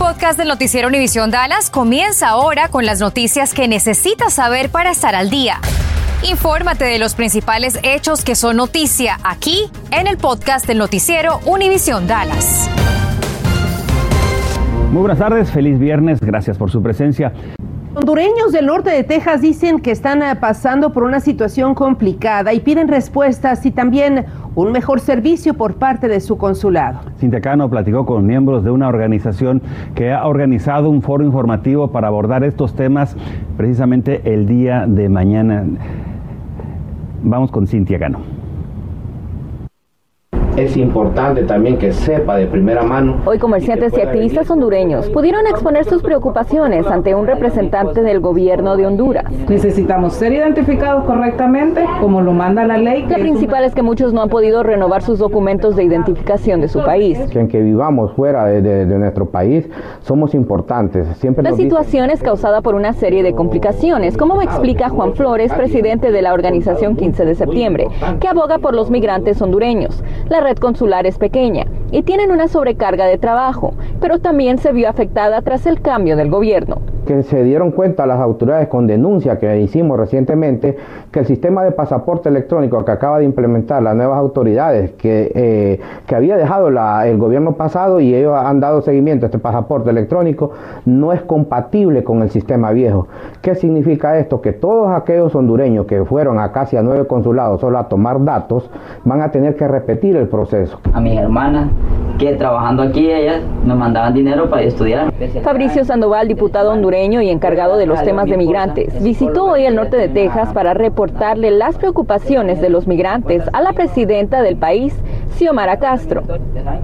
podcast del noticiero Univisión Dallas comienza ahora con las noticias que necesitas saber para estar al día. Infórmate de los principales hechos que son noticia aquí en el podcast del noticiero Univisión Dallas. Muy buenas tardes, feliz viernes, gracias por su presencia. Hondureños del norte de Texas dicen que están eh, pasando por una situación complicada y piden respuestas y también un mejor servicio por parte de su consulado. Cintia Cano platicó con miembros de una organización que ha organizado un foro informativo para abordar estos temas precisamente el día de mañana. Vamos con Cintia Cano es importante también que sepa de primera mano. Hoy comerciantes y, activistas hondureños pudieron exponer sus preocupaciones ante un representante del gobierno de Honduras. Necesitamos ser identificados correctamente como lo manda la ley. La principal es que muchos no han podido renovar sus documentos de identificación de su país. Que que vivamos fuera de, nuestro país somos importantes. Siempre la situación es causada por una serie de complicaciones, como me explica Juan Flores, presidente de la organización 15 de septiembre, que aboga por los migrantes hondureños. La red consular es pequeña y tienen una sobrecarga de trabajo, pero también se vio afectada tras el cambio del gobierno que se dieron cuenta las autoridades con denuncia que hicimos recientemente que el sistema de pasaporte electrónico que acaba de implementar las nuevas autoridades que, eh, que había dejado el gobierno pasado y ellos han dado seguimiento a este pasaporte electrónico no es compatible con el sistema viejo. ¿Qué significa esto? Que todos aquellos hondureños que fueron a casi a nueve consulados solo a tomar datos van a tener que repetir el proceso. A mis hermanas que trabajando aquí ellas nos mandaban dinero para estudiar. Fabricio Sandoval, diputado hondureño y encargado de los temas de migrantes, visitó hoy el norte de Texas para reportarle las preocupaciones de los migrantes a la presidenta del país, Xiomara Castro,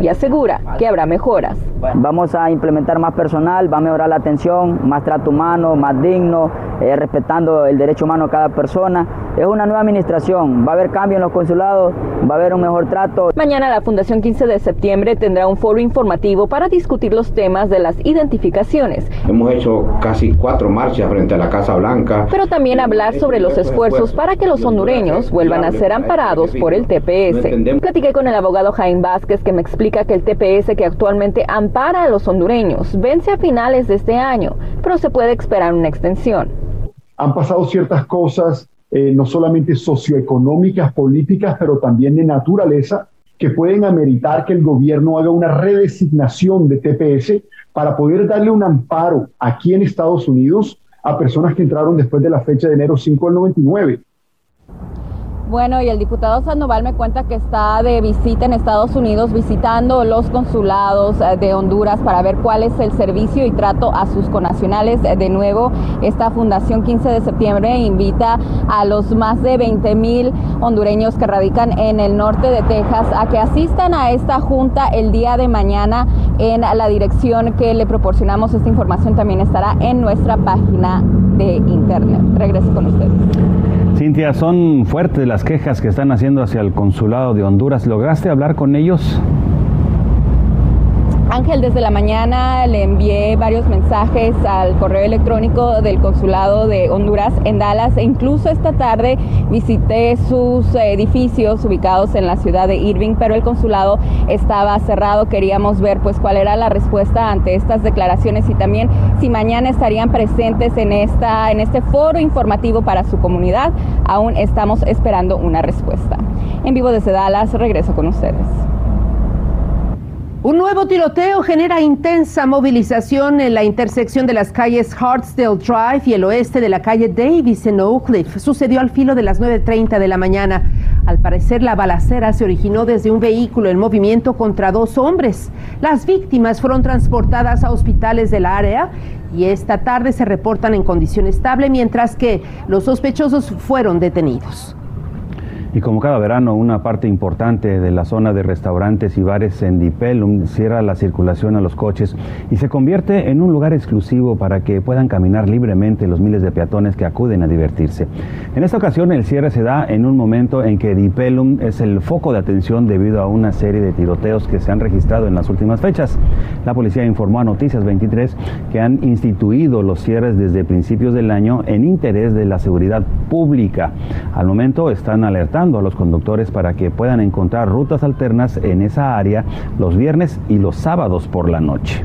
y asegura que habrá mejoras. Vamos a implementar más personal, va a mejorar la atención, más trato humano, más digno, eh, respetando el derecho humano de cada persona. Es una nueva administración, va a haber cambio en los consulados, va a haber un mejor trato. Mañana la Fundación 15 de septiembre tendrá un foro informativo para discutir los temas de las identificaciones. Hemos hecho casi cuatro marchas frente a la Casa Blanca. Pero también hablar sobre los esfuerzos para que los hondureños vuelvan a ser amparados por el TPS. Platiqué con el abogado Jaime Vázquez que me explica que el TPS que actualmente ampara a los hondureños vence a finales de este año, pero se puede esperar una extensión. Han pasado ciertas cosas, eh, no solamente socioeconómicas, políticas, pero también de naturaleza, que pueden ameritar que el gobierno haga una redesignación de TPS para poder darle un amparo aquí en Estados Unidos a personas que entraron después de la fecha de enero 5 del 99. Bueno, y el diputado Sandoval me cuenta que está de visita en Estados Unidos visitando los consulados eh, de Honduras para ver cuál es el servicio y trato a sus conacionales. De nuevo, esta Fundación 15 de septiembre invita a los más de 20 mil hondureños que radican en el norte de Texas a que asistan a esta junta el día de mañana en la dirección que le proporcionamos. Esta información también estará en nuestra página de internet. Regreso con ustedes. Cintia, son fuertes las quejas que están haciendo hacia el consulado de Honduras. ¿Lograste hablar con ellos? Ángel, desde la mañana le envié varios mensajes al correo electrónico del consulado de Honduras en Dallas e incluso esta tarde visité sus edificios ubicados en la ciudad de Irving, pero el consulado estaba cerrado. Queríamos ver pues cuál era la respuesta ante estas declaraciones y también si mañana estarían presentes en esta en este foro informativo para su comunidad. Aún estamos esperando una respuesta. En vivo desde Dallas, regreso con ustedes. Un nuevo tiroteo genera intensa movilización en la intersección de las calles Hartsdale Drive y el oeste de la calle Davis en Oak Cliff. Sucedió al filo de las 9.30 de la mañana. Al parecer, la balacera se originó desde un vehículo en movimiento contra dos hombres. Las víctimas fueron transportadas a hospitales del área y esta tarde se reportan en condición estable, mientras que los sospechosos fueron detenidos. Y como cada verano, una parte importante de la zona de restaurantes y bares en Dipelum cierra la circulación a los coches y se convierte en un lugar exclusivo para que puedan caminar libremente los miles de peatones que acuden a divertirse. En esta ocasión, el cierre se da en un momento en que Dipelum es el foco de atención debido a una serie de tiroteos que se han registrado en las últimas fechas. La policía informó a Noticias 23 que han instituido los cierres desde principios del año en interés de la seguridad pública. Al momento están alertando a los conductores para que puedan encontrar rutas alternas en esa área los viernes y los sábados por la noche.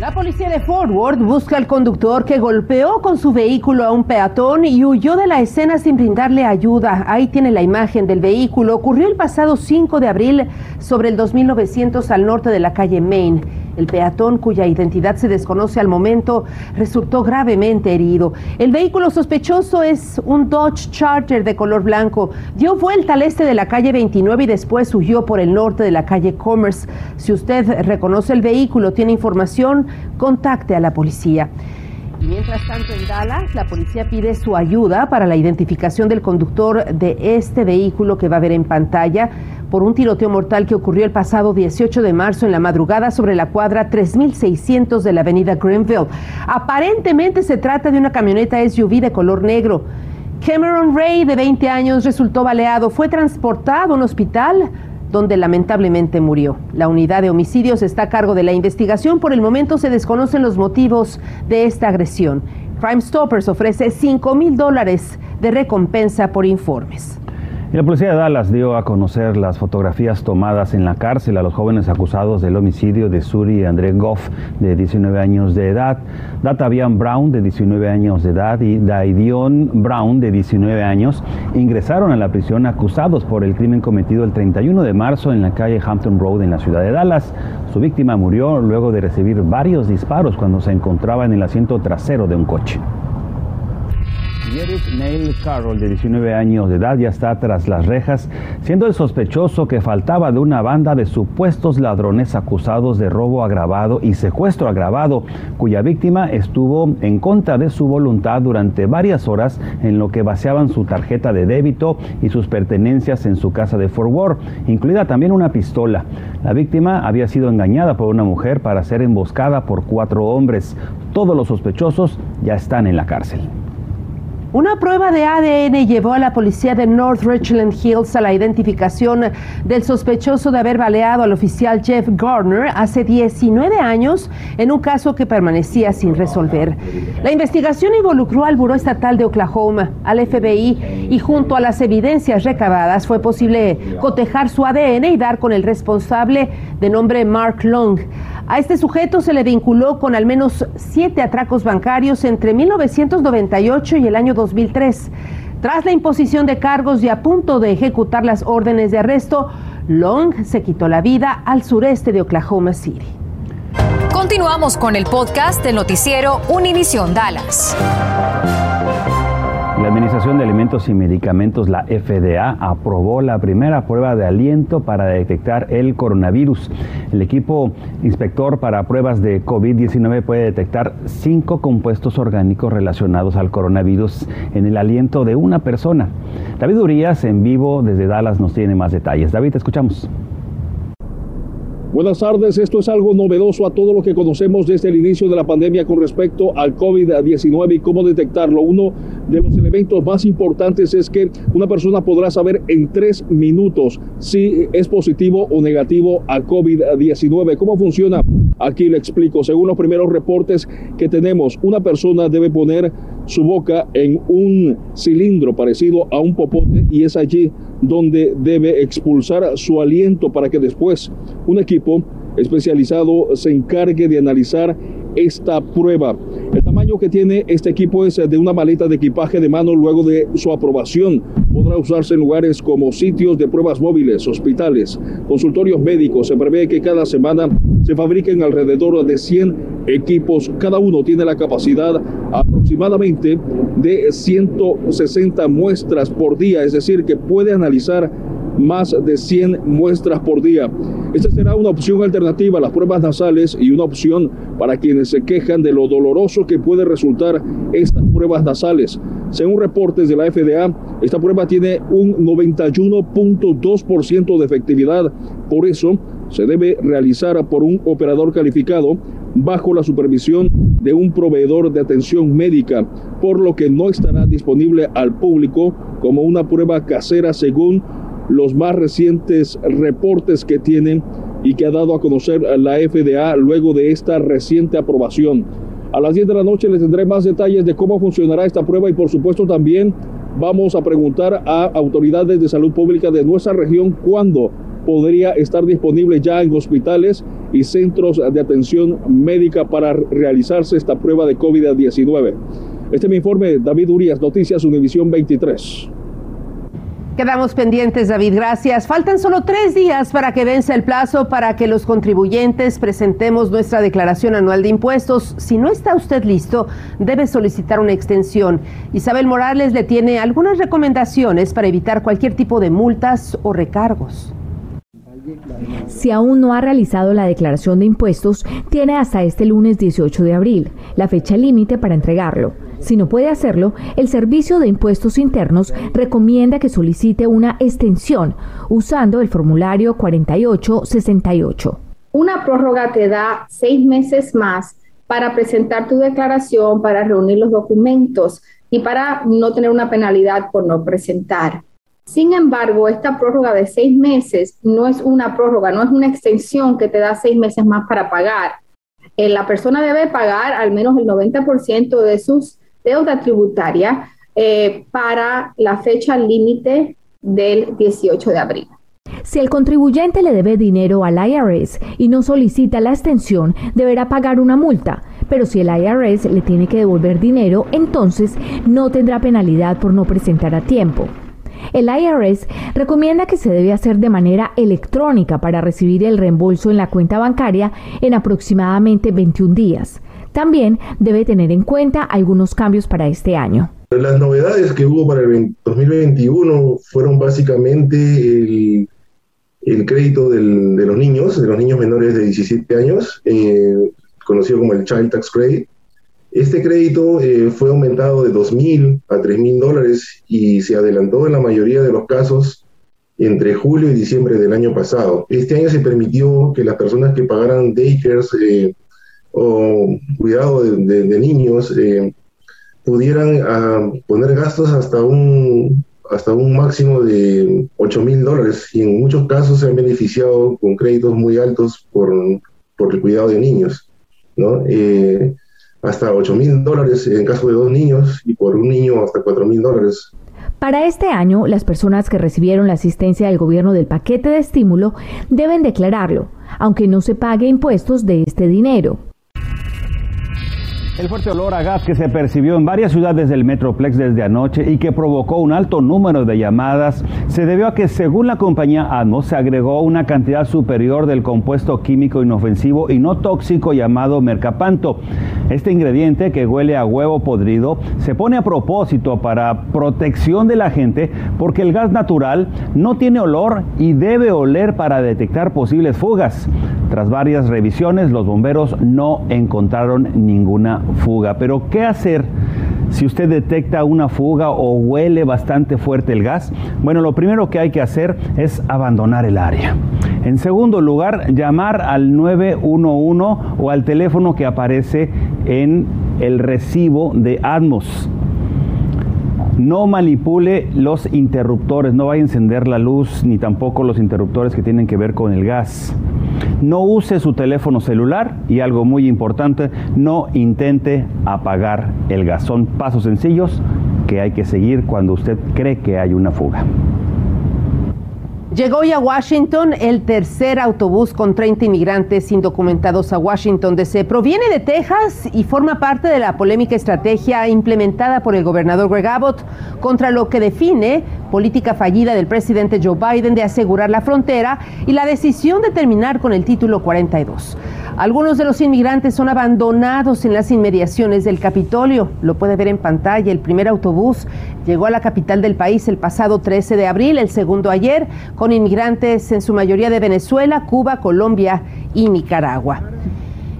La policía de Fort Worth busca al conductor que golpeó con su vehículo a un peatón y huyó de la escena sin brindarle ayuda. Ahí tiene la imagen del vehículo. Ocurrió el pasado 5 de abril sobre el 2900 al norte de la calle Main. El peatón, cuya identidad se desconoce al momento, resultó gravemente herido. El vehículo sospechoso es un Dodge Charger de color blanco. Dio vuelta al este de la calle 29 y después huyó por el norte de la calle Commerce. Si usted reconoce el vehículo, tiene información, contacte a la policía. Mientras tanto en Dallas, la policía pide su ayuda para la identificación del conductor de este vehículo que va a ver en pantalla por un tiroteo mortal que ocurrió el pasado 18 de marzo en la madrugada sobre la cuadra 3600 de la avenida Greenville. Aparentemente se trata de una camioneta SUV de color negro. Cameron Ray, de 20 años, resultó baleado. Fue transportado a un hospital donde lamentablemente murió. La unidad de homicidios está a cargo de la investigación. Por el momento se desconocen los motivos de esta agresión. Crime Stoppers ofrece 5 mil dólares de recompensa por informes la policía de Dallas dio a conocer las fotografías tomadas en la cárcel a los jóvenes acusados del homicidio de Suri André Goff, de 19 años de edad, Datavian Brown, de 19 años de edad, y Daidion Brown, de 19 años, ingresaron a la prisión acusados por el crimen cometido el 31 de marzo en la calle Hampton Road en la ciudad de Dallas. Su víctima murió luego de recibir varios disparos cuando se encontraba en el asiento trasero de un coche. Eric Neil Carroll, de 19 años de edad, ya está tras las rejas, siendo el sospechoso que faltaba de una banda de supuestos ladrones acusados de robo agravado y secuestro agravado, cuya víctima estuvo en contra de su voluntad durante varias horas en lo que vaciaban su tarjeta de débito y sus pertenencias en su casa de Fort Worth, incluida también una pistola. La víctima había sido engañada por una mujer para ser emboscada por cuatro hombres. Todos los sospechosos ya están en la cárcel. Una prueba de ADN llevó a la policía de North Richland Hills a la identificación del sospechoso de haber baleado al oficial Jeff Garner hace 19 años en un caso que permanecía sin resolver. La investigación involucró al Buró Estatal de Oklahoma, al FBI y junto a las evidencias recabadas fue posible cotejar su ADN y dar con el responsable de nombre Mark Long. A este sujeto se le vinculó con al menos siete atracos bancarios entre 1998 y el año 2003. Tras la imposición de cargos y a punto de ejecutar las órdenes de arresto, Long se quitó la vida al sureste de Oklahoma City. Continuamos con el podcast del noticiero Univisión Dallas. De Alimentos y Medicamentos, la FDA, aprobó la primera prueba de aliento para detectar el coronavirus. El equipo inspector para pruebas de COVID-19 puede detectar cinco compuestos orgánicos relacionados al coronavirus en el aliento de una persona. David Urias, en vivo desde Dallas, nos tiene más detalles. David, te escuchamos. Buenas tardes, esto es algo novedoso a todo lo que conocemos desde el inicio de la pandemia con respecto al COVID-19 y cómo detectarlo. Uno de los elementos más importantes es que una persona podrá saber en tres minutos si es positivo o negativo a COVID-19. ¿Cómo funciona? Aquí le explico. Según los primeros reportes que tenemos, una persona debe poner su boca en un cilindro parecido a un popote y es allí donde debe expulsar su aliento para que después un equipo especializado se encargue de analizar esta prueba. El tamaño que tiene este equipo es de una maleta de equipaje de mano luego de su aprobación. Podrá usarse en lugares como sitios de pruebas móviles, hospitales, consultorios médicos. Se prevé que cada semana se fabriquen alrededor de 100 equipos. Cada uno tiene la capacidad aproximadamente de 160 muestras por día, es decir, que puede analizar más de 100 muestras por día. Esta será una opción alternativa a las pruebas nasales y una opción para quienes se quejan de lo doloroso que puede resultar estas pruebas nasales. Según reportes de la FDA, esta prueba tiene un 91.2% de efectividad. Por eso, se debe realizar por un operador calificado bajo la supervisión de un proveedor de atención médica, por lo que no estará disponible al público como una prueba casera según los más recientes reportes que tienen y que ha dado a conocer la FDA luego de esta reciente aprobación. A las 10 de la noche les tendré más detalles de cómo funcionará esta prueba y por supuesto también vamos a preguntar a autoridades de salud pública de nuestra región cuándo podría estar disponible ya en hospitales y centros de atención médica para realizarse esta prueba de COVID-19. Este es mi informe, David Urias, Noticias Univisión 23. Quedamos pendientes, David, gracias. Faltan solo tres días para que vence el plazo para que los contribuyentes presentemos nuestra declaración anual de impuestos. Si no está usted listo, debe solicitar una extensión. Isabel Morales le tiene algunas recomendaciones para evitar cualquier tipo de multas o recargos. Si aún no ha realizado la declaración de impuestos, tiene hasta este lunes 18 de abril, la fecha límite para entregarlo. Si no puede hacerlo, el Servicio de Impuestos Internos recomienda que solicite una extensión usando el formulario 4868. Una prórroga te da seis meses más para presentar tu declaración, para reunir los documentos y para no tener una penalidad por no presentar. Sin embargo, esta prórroga de seis meses no es una prórroga, no es una extensión que te da seis meses más para pagar. Eh, la persona debe pagar al menos el 90% de sus deuda tributaria eh, para la fecha límite del 18 de abril. Si el contribuyente le debe dinero al IRS y no solicita la extensión, deberá pagar una multa. Pero si el IRS le tiene que devolver dinero, entonces no tendrá penalidad por no presentar a tiempo. El IRS recomienda que se debe hacer de manera electrónica para recibir el reembolso en la cuenta bancaria en aproximadamente 21 días. También debe tener en cuenta algunos cambios para este año. Las novedades que hubo para el 2021 fueron básicamente el, crédito de los niños, de los niños menores de 17 años, eh, conocido como el Child Tax Credit. Este crédito eh, fue aumentado de 2.000 a 3.000 dólares y se adelantó en la mayoría de los casos entre julio y diciembre del año pasado. Este año se permitió que las personas que pagaran daycares eh, o cuidado de, niños eh, pudieran ah, poner gastos hasta un hasta un máximo de 8 mil dólares y en muchos casos se han beneficiado con créditos muy altos por, por el cuidado de niños, ¿no? Eh, hasta 8 mil dólares en caso de dos niños y por un niño hasta 4 mil dólares. Para este año, las personas que recibieron la asistencia del gobierno del paquete de estímulo deben declararlo, aunque no se pague impuestos de este dinero. El fuerte olor a gas que se percibió en varias ciudades del Metroplex desde anoche y que provocó un alto número de llamadas se debió a que, según la compañía Atmos, se agregó una cantidad superior del compuesto químico inofensivo y no tóxico llamado mercapanto. Este ingrediente, que huele a huevo podrido, se pone a propósito para protección de la gente porque el gas natural no tiene olor y debe oler para detectar posibles fugas. Tras varias revisiones, los bomberos no encontraron ninguna fuga. Pero ¿qué hacer si usted detecta una fuga o huele bastante fuerte el gas? Bueno, lo primero que hay que hacer es abandonar el área. En segundo lugar, llamar al 911 o al teléfono que aparece en el recibo de Atmos. No manipule los interruptores, no vaya a encender la luz ni tampoco los interruptores que tienen que ver con el gas. No use su teléfono celular y algo muy importante, no intente apagar el gas. Son pasos sencillos que hay que seguir cuando usted cree que hay una fuga. Llegó hoy a Washington el tercer autobús con 30 inmigrantes indocumentados a Washington DC. Proviene de Texas y forma parte de la polémica estrategia implementada por el gobernador Greg Abbott contra lo que define política fallida del presidente Joe Biden de asegurar la frontera y la decisión de terminar con el título 42. Algunos de los inmigrantes son abandonados en las inmediaciones del Capitolio. Lo puede ver en pantalla. El primer autobús llegó a la capital del país el pasado 13 de abril, el segundo ayer, con inmigrantes en su mayoría de Venezuela, Cuba, Colombia y Nicaragua.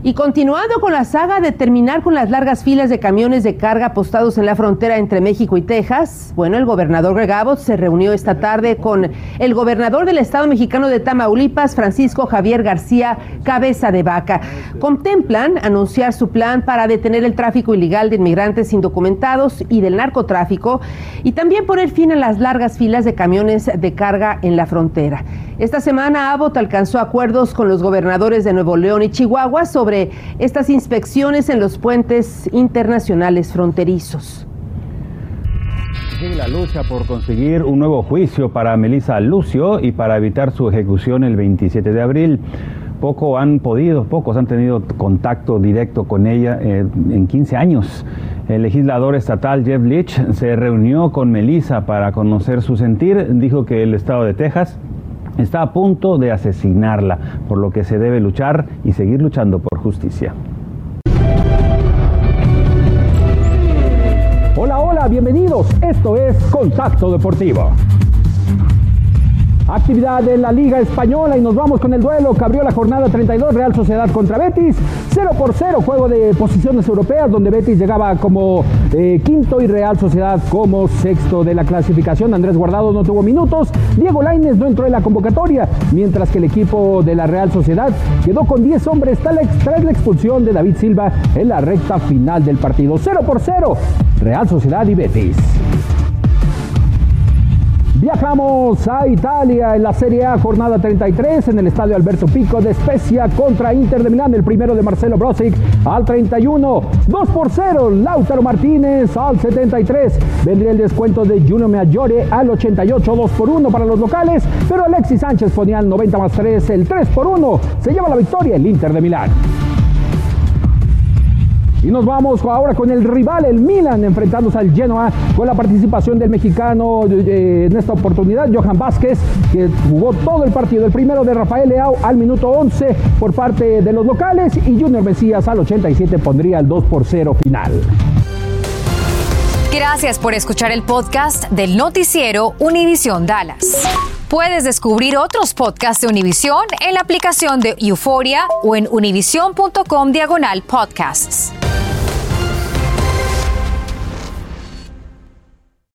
Y continuando con la saga de terminar con las largas filas de camiones de carga apostados en la frontera entre México y Texas, bueno, el gobernador Greg Abbott se reunió esta tarde con el gobernador del estado mexicano de Tamaulipas, Francisco Javier García Cabeza de Vaca. Contemplan anunciar su plan para detener el tráfico ilegal de inmigrantes indocumentados y del narcotráfico y también poner fin a las largas filas de camiones de carga en la frontera. Esta semana Abbott alcanzó acuerdos con los gobernadores de Nuevo León y Chihuahua sobre estas inspecciones en los puentes internacionales fronterizos. La lucha por conseguir un nuevo juicio para Melissa Lucio y para evitar su ejecución el 27 de abril. Poco han podido, pocos han tenido contacto directo con ella eh, en 15 años. El legislador estatal Jeff Leach se reunió con Melissa para conocer su sentir. Dijo que el estado de Texas está a punto de asesinarla, por lo que se debe luchar y seguir luchando por justicia. Hola, hola, bienvenidos. Esto es Contacto Deportivo. Actividad en la Liga Española y nos vamos con el duelo que abrió la jornada 32 Real Sociedad contra Betis. 0 por 0, juego de posiciones europeas donde Betis llegaba como eh, quinto y Real Sociedad como sexto de la clasificación. Andrés Guardado no tuvo minutos, Diego Lainez no entró en la convocatoria, mientras que el equipo de la Real Sociedad quedó con 10 hombres tras la expulsión de David Silva en la recta final del partido. 0 por 0, Real Sociedad y Betis. Viajamos a Italia en la Serie A, jornada 33, en el estadio Alberto Pico de Spezia contra Inter de Milán, el primero de Marcelo Brozic al 31, 2 por 0, Lautaro Martínez al 73, vendría el descuento de Juno Maggiore al 88, 2 por 1 para los locales, pero Alexis Sánchez ponía al 90 más 3, el 3 por 1, se lleva la victoria el Inter de Milán. Y nos vamos ahora con el rival, el Milan, enfrentándose al Genoa con la participación del mexicano eh, en esta oportunidad, Johan Vázquez, que jugó todo el partido. El primero de Rafael Leao al minuto 11 por parte de los locales y Junior Mesías al 87 pondría el 2 por 0 final. Gracias por escuchar el podcast del noticiero Univisión Dallas. Puedes descubrir otros podcasts de Univisión en la aplicación de Euforia o en univision.com diagonal podcasts.